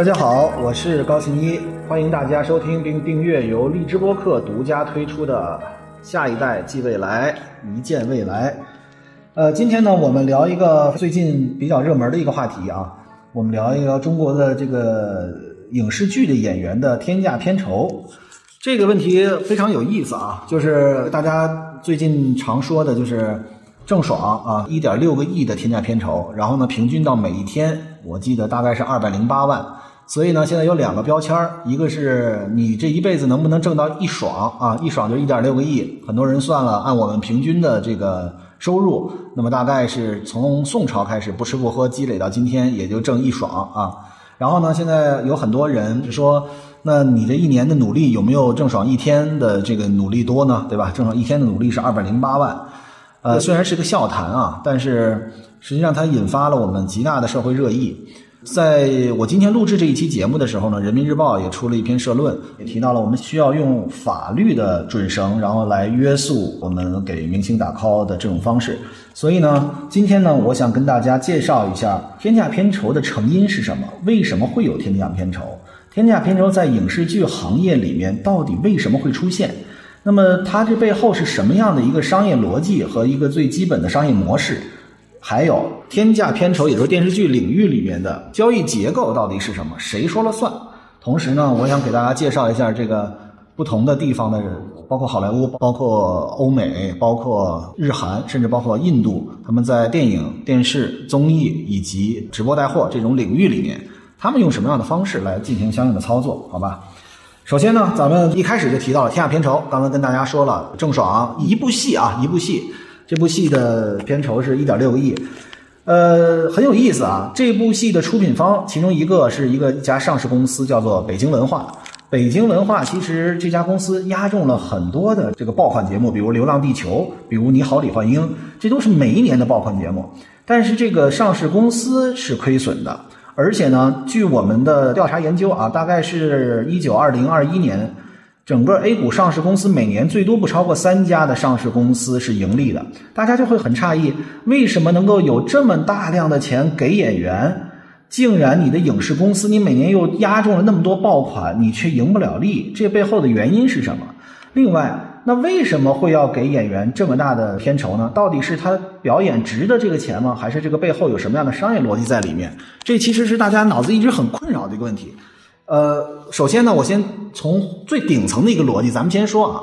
大家好，我是高新一，欢迎大家收听并订阅由荔枝播客独家推出的《下一代即未来，一见未来》。呃，今天呢，我们聊一个最近比较热门的一个话题啊，我们聊一聊中国的这个影视剧的演员的天价片酬。这个问题非常有意思啊，就是大家最近常说的就是郑爽啊，一点六个亿的天价片酬，然后呢，平均到每一天，我记得大概是二百零八万。所以呢，现在有两个标签儿，一个是你这一辈子能不能挣到一爽啊，一爽就一点六个亿。很多人算了，按我们平均的这个收入，那么大概是从宋朝开始不吃不喝积累到今天，也就挣一爽啊。然后呢，现在有很多人说。那你这一年的努力有没有郑爽一天的这个努力多呢？对吧？郑爽一天的努力是二百零八万，呃，虽然是个笑谈啊，但是实际上它引发了我们极大的社会热议。在我今天录制这一期节目的时候呢，人民日报也出了一篇社论，也提到了我们需要用法律的准绳，然后来约束我们给明星打 call 的这种方式。所以呢，今天呢，我想跟大家介绍一下天价片酬的成因是什么，为什么会有天价片酬。天价片酬在影视剧行业里面到底为什么会出现？那么它这背后是什么样的一个商业逻辑和一个最基本的商业模式？还有天价片酬，也就是电视剧领域里面的交易结构到底是什么？谁说了算？同时呢，我想给大家介绍一下这个不同的地方的人，包括好莱坞、包括欧美、包括日韩，甚至包括印度，他们在电影、电视、综艺以及直播带货这种领域里面。他们用什么样的方式来进行相应的操作？好吧，首先呢，咱们一开始就提到了天下片酬。刚刚跟大家说了，郑爽一部戏啊，一部戏，这部戏的片酬是一点六亿，呃，很有意思啊。这部戏的出品方其中一个是一个一家上市公司，叫做北京文化。北京文化其实这家公司押中了很多的这个爆款节目，比如《流浪地球》，比如《你好，李焕英》，这都是每一年的爆款节目。但是这个上市公司是亏损的。而且呢，据我们的调查研究啊，大概是一九二零二一年，整个 A 股上市公司每年最多不超过三家的上市公司是盈利的。大家就会很诧异，为什么能够有这么大量的钱给演员，竟然你的影视公司你每年又押中了那么多爆款，你却赢不了利？这背后的原因是什么？另外。那为什么会要给演员这么大的片酬呢？到底是他表演值的这个钱吗？还是这个背后有什么样的商业逻辑在里面？这其实是大家脑子一直很困扰的一个问题。呃，首先呢，我先从最顶层的一个逻辑，咱们先说啊。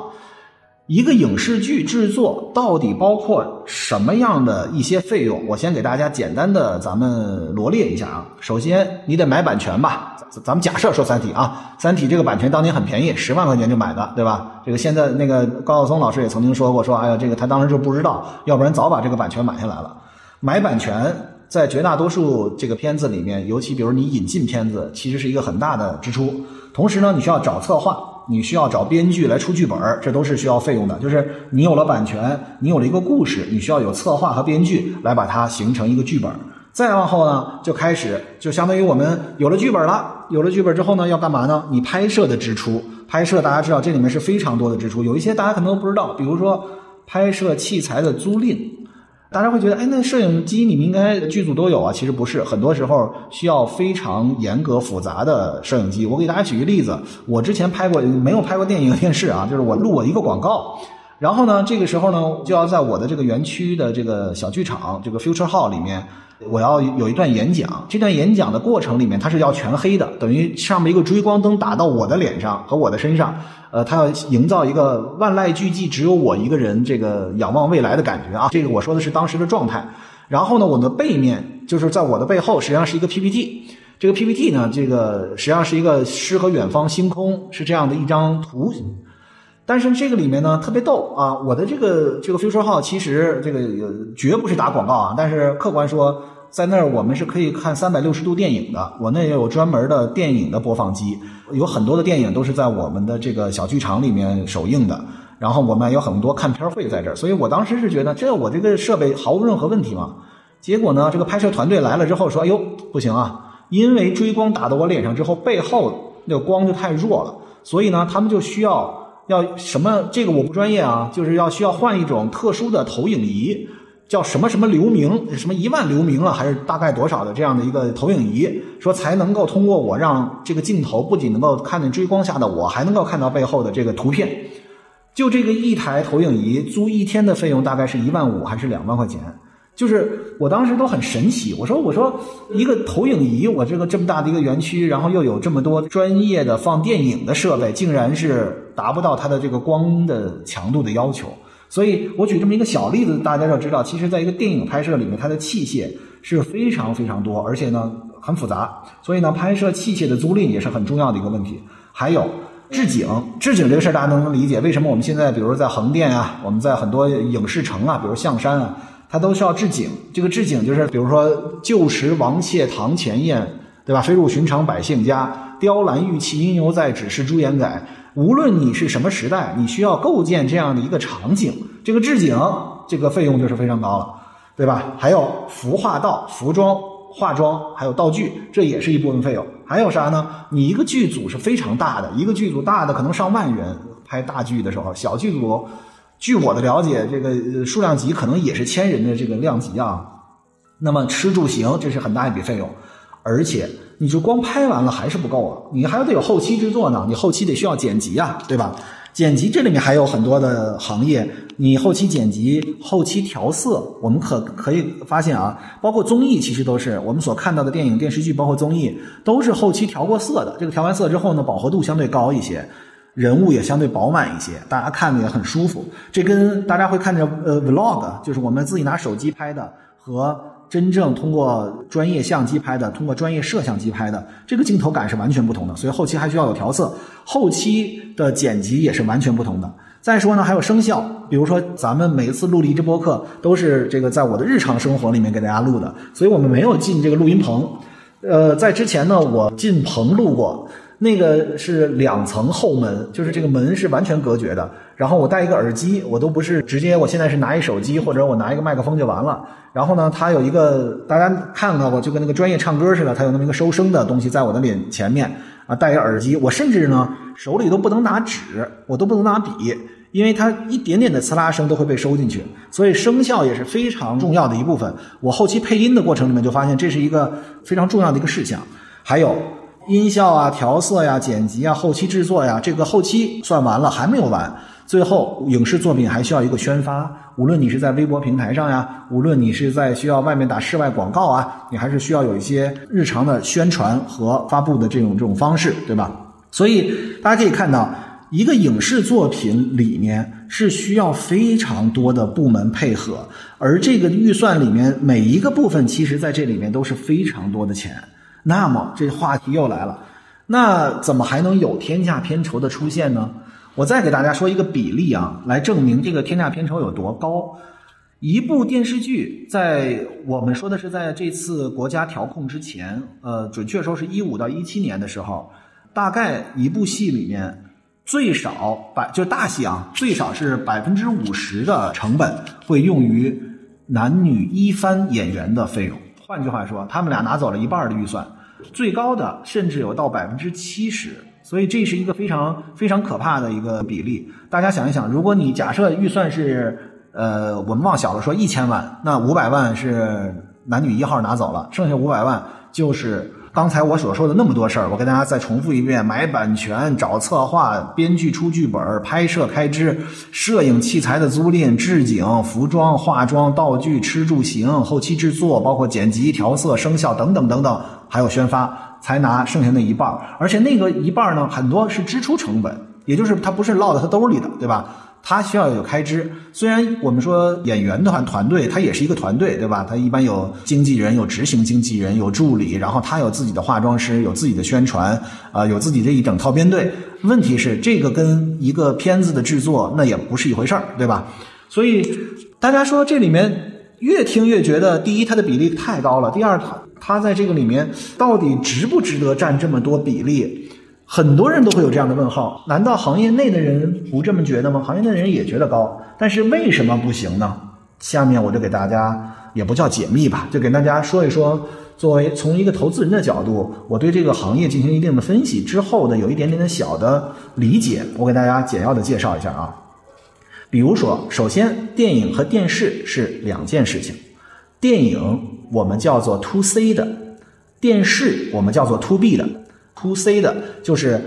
一个影视剧制作到底包括什么样的一些费用？我先给大家简单的咱们罗列一下啊。首先，你得买版权吧？咱咱们假设说《三体》啊，《三体》这个版权当年很便宜，十万块钱就买的，对吧？这个现在那个高晓松老师也曾经说过，说哎呀，这个他当时就不知道，要不然早把这个版权买下来了。买版权在绝大多数这个片子里面，尤其比如你引进片子，其实是一个很大的支出。同时呢，你需要找策划。你需要找编剧来出剧本儿这都是需要费用的。就是你有了版权，你有了一个故事，你需要有策划和编剧来把它形成一个剧本儿。再往后呢，就开始就相当于我们有了剧本了。有了剧本之后呢，要干嘛呢？你拍摄的支出，拍摄大家知道这里面是非常多的支出，有一些大家可能都不知道，比如说拍摄器材的租赁。大家会觉得，哎，那摄影机你们应该剧组都有啊？其实不是，很多时候需要非常严格复杂的摄影机。我给大家举一个例子，我之前拍过，没有拍过电影电视啊，就是我录我一个广告。然后呢，这个时候呢，就要在我的这个园区的这个小剧场，这个 Future Hall 里面，我要有一段演讲。这段演讲的过程里面，它是要全黑的，等于上面一个追光灯打到我的脸上和我的身上，呃，它要营造一个万籁俱寂，只有我一个人这个仰望未来的感觉啊。这个我说的是当时的状态。然后呢，我的背面就是在我的背后，实际上是一个 PPT。这个 PPT 呢，这个实际上是一个诗和远方星空是这样的一张图。但是这个里面呢特别逗啊！我的这个这个 future 号其实这个绝不是打广告啊，但是客观说，在那儿我们是可以看三百六十度电影的。我那也有专门的电影的播放机，有很多的电影都是在我们的这个小剧场里面首映的。然后我们有很多看片会在这儿，所以我当时是觉得这我这个设备毫无任何问题嘛。结果呢，这个拍摄团队来了之后说：“哎呦，不行啊，因为追光打到我脸上之后，背后那个光就太弱了，所以呢，他们就需要。”要什么？这个我不专业啊，就是要需要换一种特殊的投影仪。叫什么什么流明，什么一万流明啊，还是大概多少的这样的一个投影仪，说才能够通过我让这个镜头不仅能够看见追光下的我，还能够看到背后的这个图片。就这个一台投影仪租一天的费用大概是一万五还是两万块钱？就是我当时都很神奇，我说我说一个投影仪，我这个这么大的一个园区，然后又有这么多专业的放电影的设备，竟然是达不到它的这个光的强度的要求。所以我举这么一个小例子，大家就知道，其实在一个电影拍摄里面，它的器械是非常非常多，而且呢很复杂。所以呢，拍摄器械的租赁也是很重要的一个问题。还有置景，置景这个事儿大家能能理解？为什么我们现在，比如在横店啊，我们在很多影视城啊，比如象山啊，它都需要置景。这个置景就是，比如说旧时王谢堂前燕，对吧？飞入寻常百姓家，雕栏玉砌应犹在，只是朱颜改。无论你是什么时代，你需要构建这样的一个场景，这个置景这个费用就是非常高了，对吧？还有服化道、服装、化妆，还有道具，这也是一部分费用。还有啥呢？你一个剧组是非常大的，一个剧组大的可能上万人拍大剧的时候，小剧组，据我的了解，这个数量级可能也是千人的这个量级啊。那么吃住行这是很大一笔费用，而且。你就光拍完了还是不够啊，你还得有后期制作呢，你后期得需要剪辑啊，对吧？剪辑这里面还有很多的行业，你后期剪辑、后期调色，我们可可以发现啊，包括综艺其实都是我们所看到的电影、电视剧，包括综艺都是后期调过色的。这个调完色之后呢，饱和度相对高一些，人物也相对饱满一些，大家看着也很舒服。这跟大家会看着呃 vlog，就是我们自己拿手机拍的和。真正通过专业相机拍的，通过专业摄像机拍的，这个镜头感是完全不同的。所以后期还需要有调色，后期的剪辑也是完全不同的。再说呢，还有声效，比如说咱们每一次录离这播客都是这个在我的日常生活里面给大家录的，所以我们没有进这个录音棚。呃，在之前呢，我进棚录过。那个是两层后门，就是这个门是完全隔绝的。然后我戴一个耳机，我都不是直接，我现在是拿一手机或者我拿一个麦克风就完了。然后呢，它有一个大家看到过，就跟那个专业唱歌似的，它有那么一个收声的东西在我的脸前面啊，戴一个耳机。我甚至呢手里都不能拿纸，我都不能拿笔，因为它一点点的呲啦声都会被收进去，所以声效也是非常重要的一部分。我后期配音的过程里面就发现这是一个非常重要的一个事项，还有。音效啊，调色呀，剪辑啊，后期制作呀，这个后期算完了还没有完，最后影视作品还需要一个宣发。无论你是在微博平台上呀，无论你是在需要外面打室外广告啊，你还是需要有一些日常的宣传和发布的这种这种方式，对吧？所以大家可以看到，一个影视作品里面是需要非常多的部门配合，而这个预算里面每一个部分，其实在这里面都是非常多的钱。那么这话题又来了，那怎么还能有天价片酬的出现呢？我再给大家说一个比例啊，来证明这个天价片酬有多高。一部电视剧在我们说的是在这次国家调控之前，呃，准确说是一五到一七年的时候，大概一部戏里面最少百就大戏啊，最少是百分之五十的成本会用于男女一番演员的费用。换句话说，他们俩拿走了一半的预算。最高的甚至有到百分之七十，所以这是一个非常非常可怕的一个比例。大家想一想，如果你假设预算是，呃，我们往小了说一千万，那五百万是男女一号拿走了，剩下五百万就是。刚才我所说的那么多事儿，我跟大家再重复一遍：买版权、找策划、编剧出剧本、拍摄开支、摄影器材的租赁、置景、服装、化妆、道具、吃住行、后期制作，包括剪辑、调色、声效等等等等，还有宣发，才拿剩下那一半儿。而且那个一半儿呢，很多是支出成本，也就是它不是落在他兜里的，对吧？他需要有开支，虽然我们说演员的话，团队他也是一个团队，对吧？他一般有经纪人、有执行经纪人、有助理，然后他有自己的化妆师、有自己的宣传，啊，有自己这一整套编队。问题是，这个跟一个片子的制作那也不是一回事儿，对吧？所以大家说这里面越听越觉得，第一，它的比例太高了；第二，它它在这个里面到底值不值得占这么多比例？很多人都会有这样的问号：难道行业内的人不这么觉得吗？行业内的人也觉得高，但是为什么不行呢？下面我就给大家也不叫解密吧，就给大家说一说，作为从一个投资人的角度，我对这个行业进行一定的分析之后的有一点点的小的理解，我给大家简要的介绍一下啊。比如说，首先电影和电视是两件事情，电影我们叫做 to C 的，电视我们叫做 to B 的。To C 的就是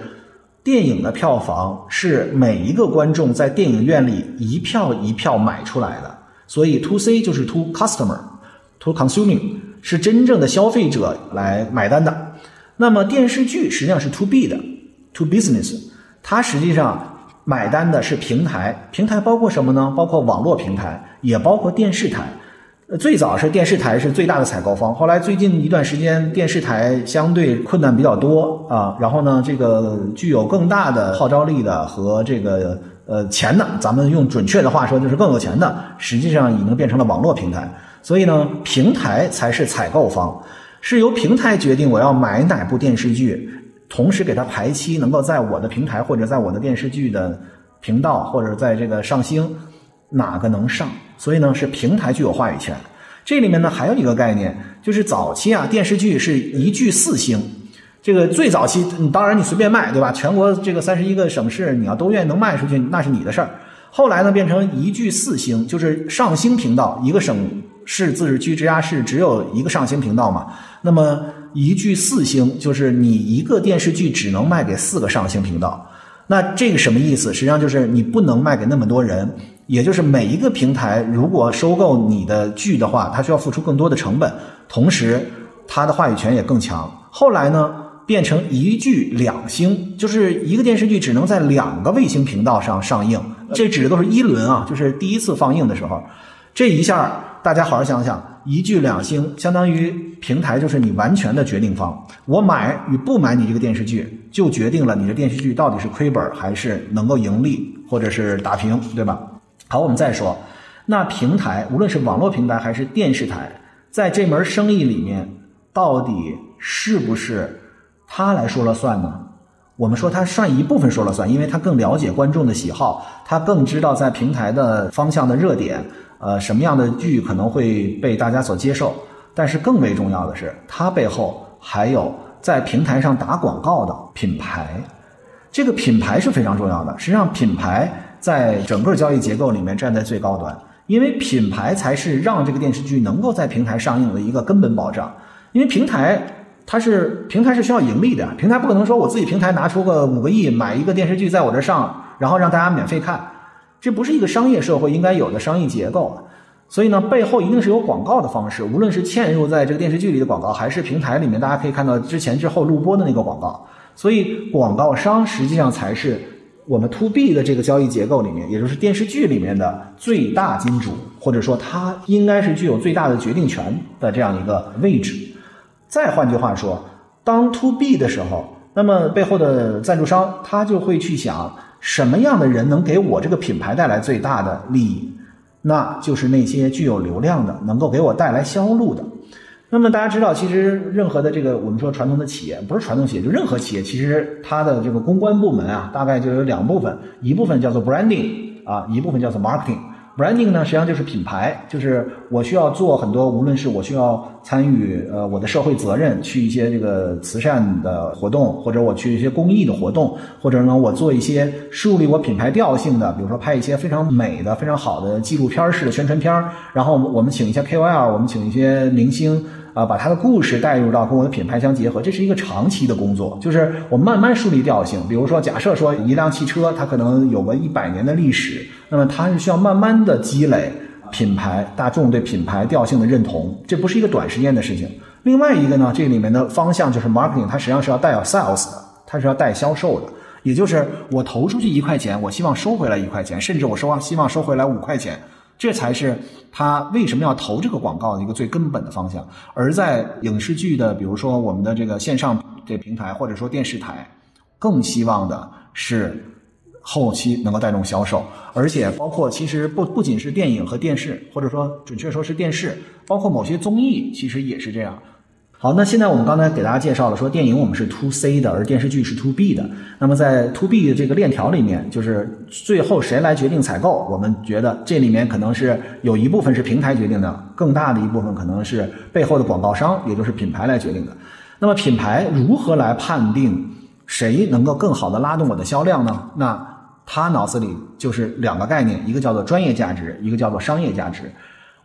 电影的票房是每一个观众在电影院里一票一票买出来的，所以 to C 就是 to customer，to consuming 是真正的消费者来买单的。那么电视剧实际上是 to B 的，to business，它实际上买单的是平台，平台包括什么呢？包括网络平台，也包括电视台。最早是电视台是最大的采购方，后来最近一段时间电视台相对困难比较多啊，然后呢，这个具有更大的号召力的和这个呃钱的，咱们用准确的话说就是更有钱的，实际上已经变成了网络平台，所以呢，平台才是采购方。是由平台决定我要买哪部电视剧，同时给它排期，能够在我的平台或者在我的电视剧的频道或者在这个上星，哪个能上？所以呢，是平台具有话语权。这里面呢还有一个概念，就是早期啊电视剧是一剧四星，这个最早期，你当然你随便卖对吧？全国这个三十一个省市，你要都愿意能卖出去，那是你的事儿。后来呢变成一剧四星，就是上星频道一个省。市、自治区、直辖市只有一个上星频道嘛？那么一剧四星，就是你一个电视剧只能卖给四个上星频道。那这个什么意思？实际上就是你不能卖给那么多人，也就是每一个平台如果收购你的剧的话，它需要付出更多的成本，同时它的话语权也更强。后来呢，变成一剧两星，就是一个电视剧只能在两个卫星频道上上映。这指的都是一轮啊，就是第一次放映的时候，这一下。大家好好想想，一剧两星，相当于平台就是你完全的决定方。我买与不买你这个电视剧，就决定了你的电视剧到底是亏本还是能够盈利，或者是打平，对吧？好，我们再说，那平台无论是网络平台还是电视台，在这门生意里面，到底是不是他来说了算呢？我们说他算一部分说了算，因为他更了解观众的喜好，他更知道在平台的方向的热点。呃，什么样的剧可能会被大家所接受？但是更为重要的是，它背后还有在平台上打广告的品牌，这个品牌是非常重要的。实际上，品牌在整个交易结构里面站在最高端，因为品牌才是让这个电视剧能够在平台上映的一个根本保障。因为平台它是平台是需要盈利的，平台不可能说我自己平台拿出个五个亿买一个电视剧在我这上，然后让大家免费看。这不是一个商业社会应该有的商业结构，所以呢，背后一定是有广告的方式，无论是嵌入在这个电视剧里的广告，还是平台里面大家可以看到之前之后录播的那个广告。所以，广告商实际上才是我们 to B 的这个交易结构里面，也就是电视剧里面的最大金主，或者说它应该是具有最大的决定权的这样一个位置。再换句话说，当 to B 的时候，那么背后的赞助商他就会去想。什么样的人能给我这个品牌带来最大的利益？那就是那些具有流量的，能够给我带来销路的。那么大家知道，其实任何的这个我们说传统的企业，不是传统企业，就任何企业，其实它的这个公关部门啊，大概就有两部分，一部分叫做 branding 啊，一部分叫做 marketing。branding 呢，实际上就是品牌，就是我需要做很多，无论是我需要参与呃我的社会责任，去一些这个慈善的活动，或者我去一些公益的活动，或者呢我做一些树立我品牌调性的，比如说拍一些非常美的、非常好的纪录片式的宣传片，然后我们请一些 KOL，我们请一些明星。啊，把他的故事带入到跟我的品牌相结合，这是一个长期的工作，就是我慢慢树立调性。比如说，假设说一辆汽车，它可能有个一百年的历史，那么它是需要慢慢的积累品牌大众对品牌调性的认同，这不是一个短时间的事情。另外一个呢，这里面的方向就是 marketing，它实际上是要带有 sales 的，它是要带销售的，也就是我投出去一块钱，我希望收回来一块钱，甚至我收啊希望收回来五块钱。这才是他为什么要投这个广告的一个最根本的方向。而在影视剧的，比如说我们的这个线上这平台，或者说电视台，更希望的是后期能够带动销售，而且包括其实不不仅是电影和电视，或者说准确说是电视，包括某些综艺，其实也是这样。好，那现在我们刚才给大家介绍了，说电影我们是 to C 的，而电视剧是 to B 的。那么在 to B 的这个链条里面，就是最后谁来决定采购？我们觉得这里面可能是有一部分是平台决定的，更大的一部分可能是背后的广告商，也就是品牌来决定的。那么品牌如何来判定谁能够更好的拉动我的销量呢？那他脑子里就是两个概念，一个叫做专业价值，一个叫做商业价值。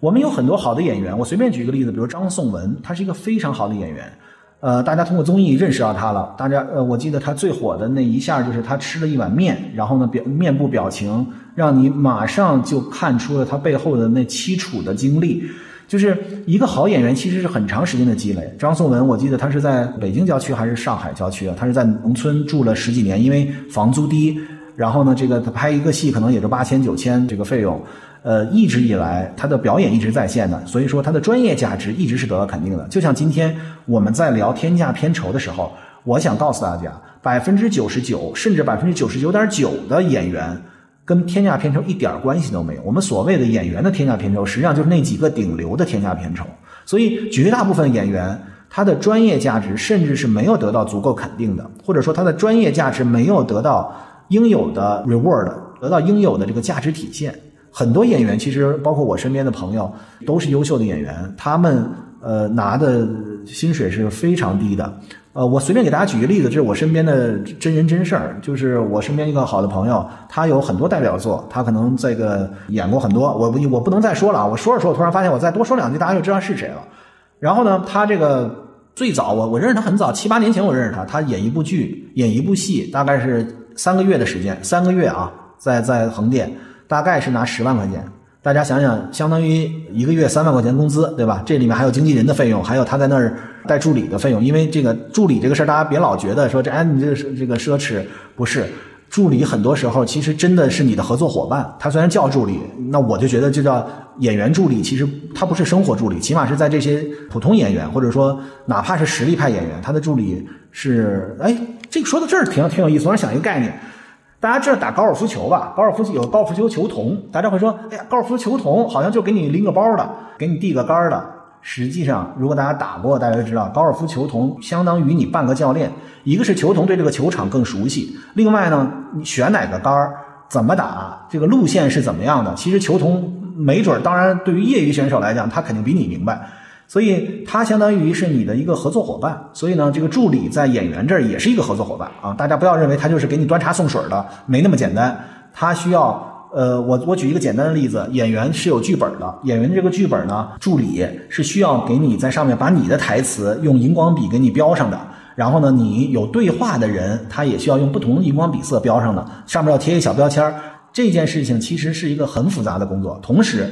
我们有很多好的演员，我随便举一个例子，比如张颂文，他是一个非常好的演员。呃，大家通过综艺认识到他了。大家呃，我记得他最火的那一下就是他吃了一碗面，然后呢表面部表情让你马上就看出了他背后的那凄楚的经历。就是一个好演员其实是很长时间的积累。张颂文，我记得他是在北京郊区还是上海郊区啊？他是在农村住了十几年，因为房租低，然后呢，这个他拍一个戏可能也就八千九千这个费用。呃，一直以来他的表演一直在线的，所以说他的专业价值一直是得到肯定的。就像今天我们在聊天价片酬的时候，我想告诉大家，百分之九十九甚至百分之九十九点九的演员跟天价片酬一点关系都没有。我们所谓的演员的天价片酬，实际上就是那几个顶流的天价片酬。所以绝大部分演员他的专业价值甚至是没有得到足够肯定的，或者说他的专业价值没有得到应有的 reward，得到应有的这个价值体现。很多演员其实，包括我身边的朋友，都是优秀的演员。他们呃拿的薪水是非常低的。呃，我随便给大家举个例子，这是我身边的真人真事儿。就是我身边一个好的朋友，他有很多代表作，他可能这个演过很多。我我不能再说了啊！我说着说，我突然发现我再多说两句，大家就知道是谁了。然后呢，他这个最早我我认识他很早，七八年前我认识他。他演一部剧，演一部戏，大概是三个月的时间，三个月啊，在在横店。大概是拿十万块钱，大家想想，相当于一个月三万块钱工资，对吧？这里面还有经纪人的费用，还有他在那儿带助理的费用。因为这个助理这个事儿，大家别老觉得说这哎，你这个这个奢侈不是？助理很多时候其实真的是你的合作伙伴。他虽然叫助理，那我就觉得就叫演员助理。其实他不是生活助理，起码是在这些普通演员或者说哪怕是实力派演员，他的助理是哎，这个说到这儿挺挺有意思。我想想一个概念。大家知道打高尔夫球吧？高尔夫有高尔夫球球童，大家会说：“哎呀，高尔夫球童好像就给你拎个包的，给你递个杆的。”实际上，如果大家打过，大家就知道，高尔夫球童相当于你半个教练。一个是球童对这个球场更熟悉，另外呢，你选哪个杆儿，怎么打，这个路线是怎么样的，其实球童没准儿。当然，对于业余选手来讲，他肯定比你明白。所以他相当于是你的一个合作伙伴，所以呢，这个助理在演员这儿也是一个合作伙伴啊。大家不要认为他就是给你端茶送水的，没那么简单。他需要，呃，我我举一个简单的例子，演员是有剧本的，演员的这个剧本呢，助理是需要给你在上面把你的台词用荧光笔给你标上的。然后呢，你有对话的人，他也需要用不同的荧光笔色标上的，上面要贴一小标签儿。这件事情其实是一个很复杂的工作，同时。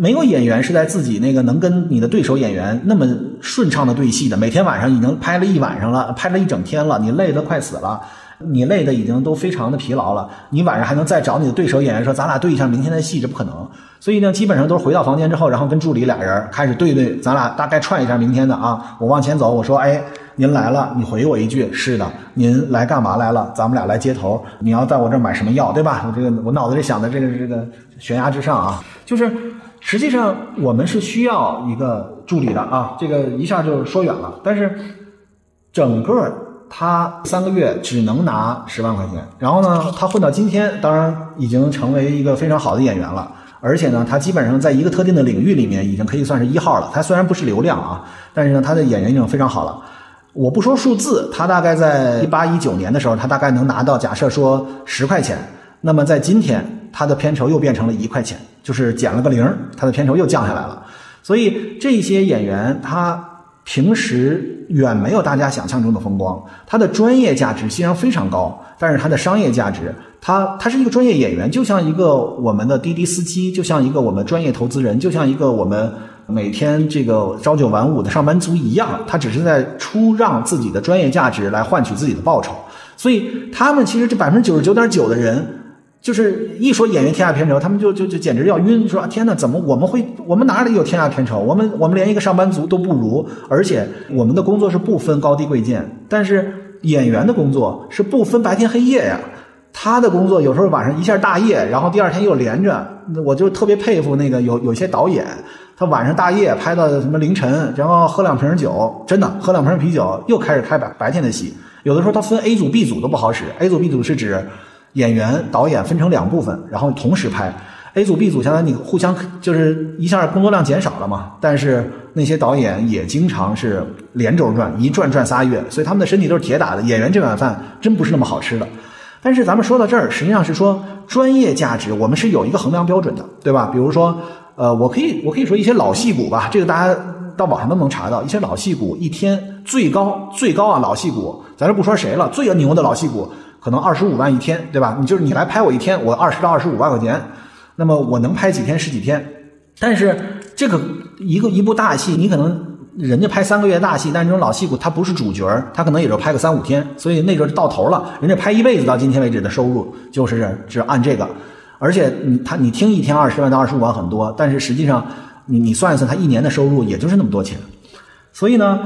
没有演员是在自己那个能跟你的对手演员那么顺畅的对戏的。每天晚上已经拍了一晚上了，拍了一整天了，你累得快死了，你累的已经都非常的疲劳了。你晚上还能再找你的对手演员说，咱俩对一下明天的戏，这不可能。所以呢，基本上都是回到房间之后，然后跟助理俩人开始对对，咱俩大概串一下明天的啊。我往前走，我说，哎，您来了，你回我一句，是的，您来干嘛来了？咱们俩来接头。你要在我这儿买什么药，对吧？我这个我脑子里想的这个这个悬崖之上啊，就是。实际上，我们是需要一个助理的啊，这个一下就说远了。但是，整个他三个月只能拿十万块钱，然后呢，他混到今天，当然已经成为一个非常好的演员了。而且呢，他基本上在一个特定的领域里面，已经可以算是一号了。他虽然不是流量啊，但是呢，他的演员已经非常好了。我不说数字，他大概在一八一九年的时候，他大概能拿到，假设说十块钱。那么在今天，他的片酬又变成了一块钱，就是减了个零，他的片酬又降下来了。所以这些演员他平时远没有大家想象中的风光，他的专业价值虽然非常高，但是他的商业价值，他他是一个专业演员，就像一个我们的滴滴司机，就像一个我们专业投资人，就像一个我们每天这个朝九晚五的上班族一样，他只是在出让自己的专业价值来换取自己的报酬。所以他们其实这百分之九十九点九的人。就是一说演员天下片酬，他们就就就简直要晕，说天哪，怎么我们会我们哪里有天下片酬？我们我们连一个上班族都不如，而且我们的工作是不分高低贵贱。但是演员的工作是不分白天黑夜呀，他的工作有时候晚上一下大夜，然后第二天又连着。我就特别佩服那个有有些导演，他晚上大夜拍到什么凌晨，然后喝两瓶酒，真的喝两瓶啤酒又开始开白白天的戏。有的时候他分 A 组 B 组都不好使，A 组 B 组是指。演员、导演分成两部分，然后同时拍。A 组、B 组相当于你互相就是一下工作量减少了嘛。但是那些导演也经常是连轴转，一转转仨月，所以他们的身体都是铁打的。演员这碗饭真不是那么好吃的。但是咱们说到这儿，实际上是说专业价值，我们是有一个衡量标准的，对吧？比如说，呃，我可以我可以说一些老戏骨吧，这个大家到网上都能查到，一些老戏骨一天最高最高啊，老戏骨，咱就不说谁了，最牛的老戏骨可能二十五万一天，对吧？你就是你来拍我一天，我二十到二十五万块钱，那么我能拍几天是几天？但是这个一个一部大戏，你可能。人家拍三个月大戏，但是这种老戏骨他不是主角他可能也就拍个三五天，所以那阵就到头了。人家拍一辈子到今天为止的收入就是是按这个，而且你他你听一天二十万到二十五万很多，但是实际上你你算一算他一年的收入也就是那么多钱。所以呢，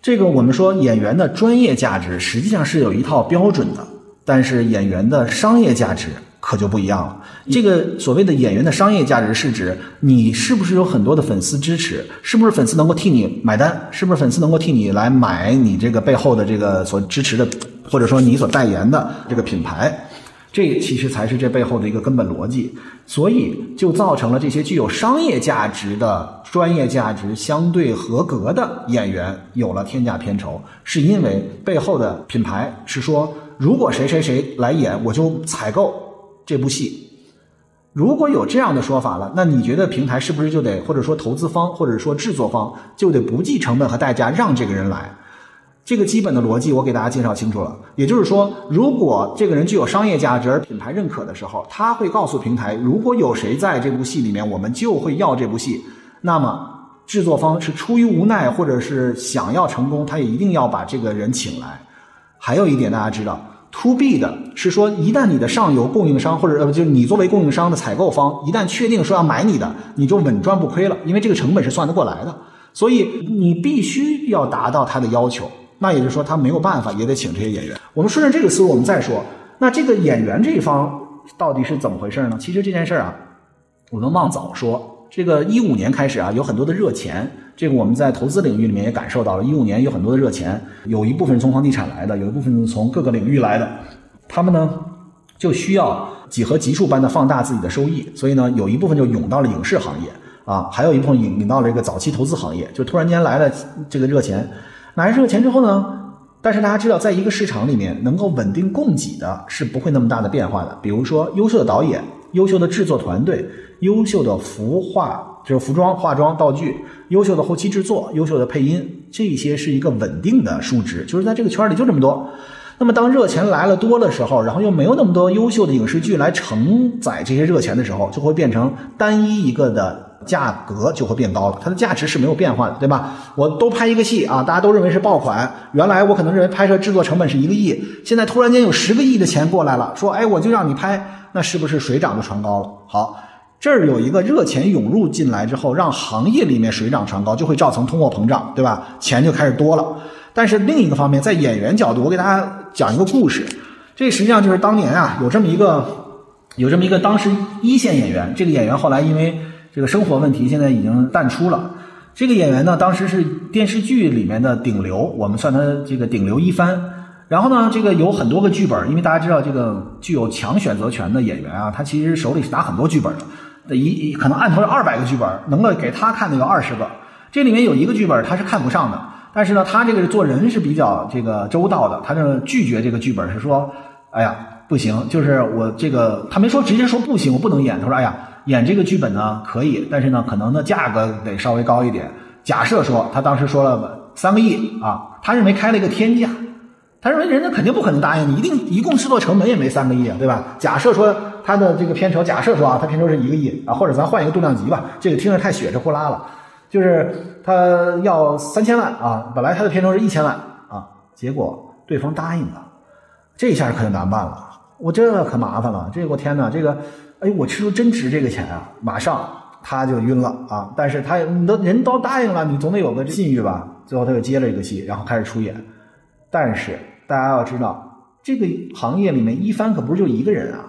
这个我们说演员的专业价值实际上是有一套标准的，但是演员的商业价值。可就不一样了。这个所谓的演员的商业价值是指你是不是有很多的粉丝支持，是不是粉丝能够替你买单，是不是粉丝能够替你来买你这个背后的这个所支持的，或者说你所代言的这个品牌，这其实才是这背后的一个根本逻辑。所以就造成了这些具有商业价值的专业价值相对合格的演员有了天价片酬，是因为背后的品牌是说，如果谁谁谁来演，我就采购。这部戏，如果有这样的说法了，那你觉得平台是不是就得，或者说投资方，或者说制作方就得不计成本和代价让这个人来？这个基本的逻辑我给大家介绍清楚了。也就是说，如果这个人具有商业价值而品牌认可的时候，他会告诉平台，如果有谁在这部戏里面，我们就会要这部戏。那么制作方是出于无奈，或者是想要成功，他也一定要把这个人请来。还有一点大家知道。To B 的是说，一旦你的上游供应商或者呃，就是你作为供应商的采购方，一旦确定说要买你的，你就稳赚不亏了，因为这个成本是算得过来的。所以你必须要达到他的要求，那也就是说他没有办法也得请这些演员。我们顺着这个思路，我们再说，那这个演员这一方到底是怎么回事呢？其实这件事儿啊，我们往早说。这个一五年开始啊，有很多的热钱，这个我们在投资领域里面也感受到了。一五年有很多的热钱，有一部分从房地产来的，有一部分是从各个领域来的，他们呢就需要几何级数般的放大自己的收益，所以呢有一部分就涌到了影视行业啊，还有一部分引引到了这个早期投资行业，就突然间来了这个热钱，来热钱之后呢，但是大家知道，在一个市场里面能够稳定供给的是不会那么大的变化的，比如说优秀的导演。优秀的制作团队，优秀的服化就是服装、化妆、道具，优秀的后期制作，优秀的配音，这些是一个稳定的数值，就是在这个圈里就这么多。那么当热钱来了多的时候，然后又没有那么多优秀的影视剧来承载这些热钱的时候，就会变成单一一个的。价格就会变高了，它的价值是没有变化的，对吧？我都拍一个戏啊，大家都认为是爆款。原来我可能认为拍摄制作成本是一个亿，现在突然间有十个亿的钱过来了，说哎，我就让你拍，那是不是水涨就船高了？好，这儿有一个热钱涌入进来之后，让行业里面水涨船高，就会造成通货膨胀，对吧？钱就开始多了。但是另一个方面，在演员角度，我给大家讲一个故事，这实际上就是当年啊，有这么一个，有这么一个当时一线演员，这个演员后来因为。这个生活问题现在已经淡出了。这个演员呢，当时是电视剧里面的顶流，我们算他这个顶流一番。然后呢，这个有很多个剧本，因为大家知道这个具有强选择权的演员啊，他其实手里是拿很多剧本的，一可能案头有二百个剧本，能够给他看的有二十个。这里面有一个剧本他是看不上的，但是呢，他这个做人是比较这个周到的，他就拒绝这个剧本，是说，哎呀，不行，就是我这个他没说直接说不行，我不能演。他说，哎呀。演这个剧本呢可以，但是呢可能呢价格得稍微高一点。假设说他当时说了三个亿啊，他认为开了一个天价，他认为人家肯定不可能答应你，一定一共制作成本也没三个亿啊，对吧？假设说他的这个片酬，假设说啊他片酬是一个亿啊，或者咱换一个度量级吧，这个听着太血是呼啦了，就是他要三千万啊，本来他的片酬是一千万啊，结果对方答应了，这下可就难办了，我这可麻烦了，这我天哪，这个。哎，我吃出真值这个钱啊！马上他就晕了啊！但是他你都人都答应了，你总得有个信誉吧？最后他又接了一个戏，然后开始出演。但是大家要知道，这个行业里面一帆可不是就一个人啊，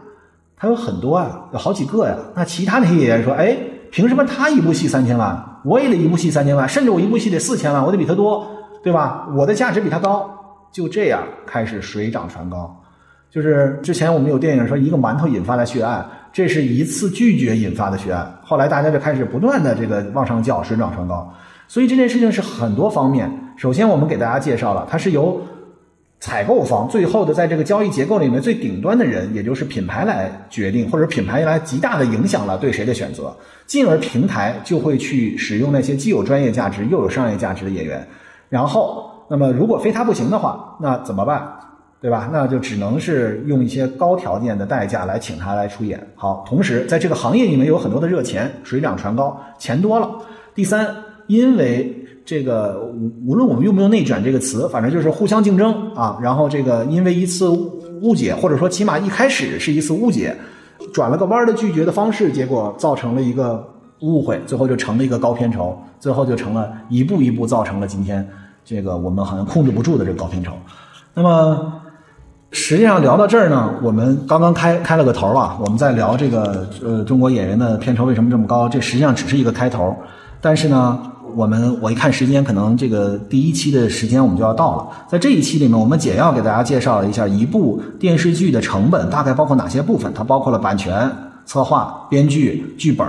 他有很多啊，有好几个呀。那其他那些演员说：“哎，凭什么他一部戏三千万，我也得一部戏三千万，甚至我一部戏得四千万，我得比他多，对吧？我的价值比他高。”就这样开始水涨船高。就是之前我们有电影说一个馒头引发的血案。这是一次拒绝引发的血案，后来大家就开始不断的这个往上叫，水涨船高。所以这件事情是很多方面。首先，我们给大家介绍了，它是由采购方最后的在这个交易结构里面最顶端的人，也就是品牌来决定，或者品牌来极大的影响了对谁的选择，进而平台就会去使用那些既有专业价值又有商业价值的演员。然后，那么如果非他不行的话，那怎么办？对吧？那就只能是用一些高条件的代价来请他来出演。好，同时在这个行业里面有很多的热钱，水涨船高，钱多了。第三，因为。这个无论我们用不用“内卷”这个词，反正就是互相竞争啊。然后这个因为一次误解，或者说起码一开始是一次误解，转了个弯的拒绝的方式，结果造成了一个误会，最后就成了一个高片酬，最后就成了一步一步造成了今天这个我们好像控制不住的这个高片酬。那么实际上聊到这儿呢，我们刚刚开开了个头啊，我们在聊这个呃中国演员的片酬为什么这么高，这实际上只是一个开头，但是呢。我们我一看时间，可能这个第一期的时间我们就要到了。在这一期里面，我们简要给大家介绍了一下一部电视剧的成本大概包括哪些部分。它包括了版权、策划、编剧、剧本、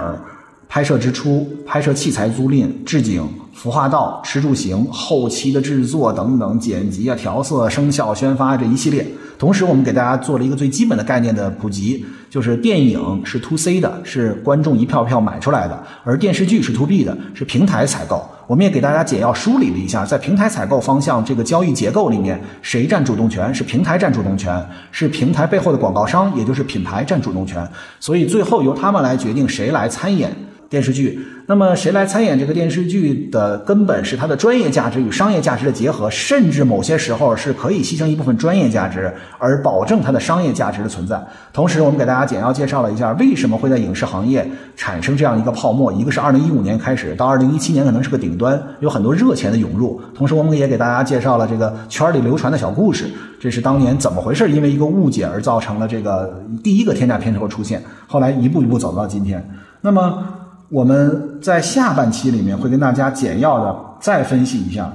拍摄支出、拍摄器材租赁、置景、服化道、吃住行、后期的制作等等、剪辑啊、调色、声效、宣发这一系列。同时，我们给大家做了一个最基本的概念的普及，就是电影是 to C 的，是观众一票票买出来的；而电视剧是 to B 的，是平台采购。我们也给大家简要梳理了一下，在平台采购方向这个交易结构里面，谁占主动权？是平台占主动权，是平台背后的广告商，也就是品牌占主动权。所以最后由他们来决定谁来参演。电视剧，那么谁来参演这个电视剧的根本是它的专业价值与商业价值的结合，甚至某些时候是可以牺牲一部分专业价值而保证它的商业价值的存在。同时，我们给大家简要介绍了一下为什么会在影视行业产生这样一个泡沫。一个是二零一五年开始到二零一七年可能是个顶端，有很多热钱的涌入。同时，我们也给大家介绍了这个圈里流传的小故事，这是当年怎么回事？因为一个误解而造成了这个第一个天价片酬出现，后来一步一步走到今天。那么。我们在下半期里面会跟大家简要的再分析一下，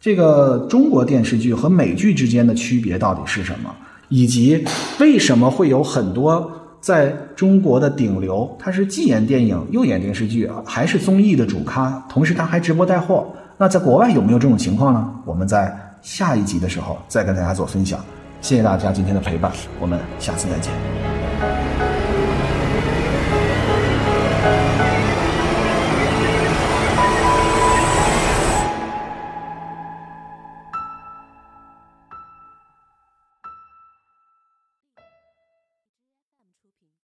这个中国电视剧和美剧之间的区别到底是什么，以及为什么会有很多在中国的顶流，他是既演电影又演电视剧，还是综艺的主咖，同时他还直播带货。那在国外有没有这种情况呢？我们在下一集的时候再跟大家做分享。谢谢大家今天的陪伴，我们下次再见。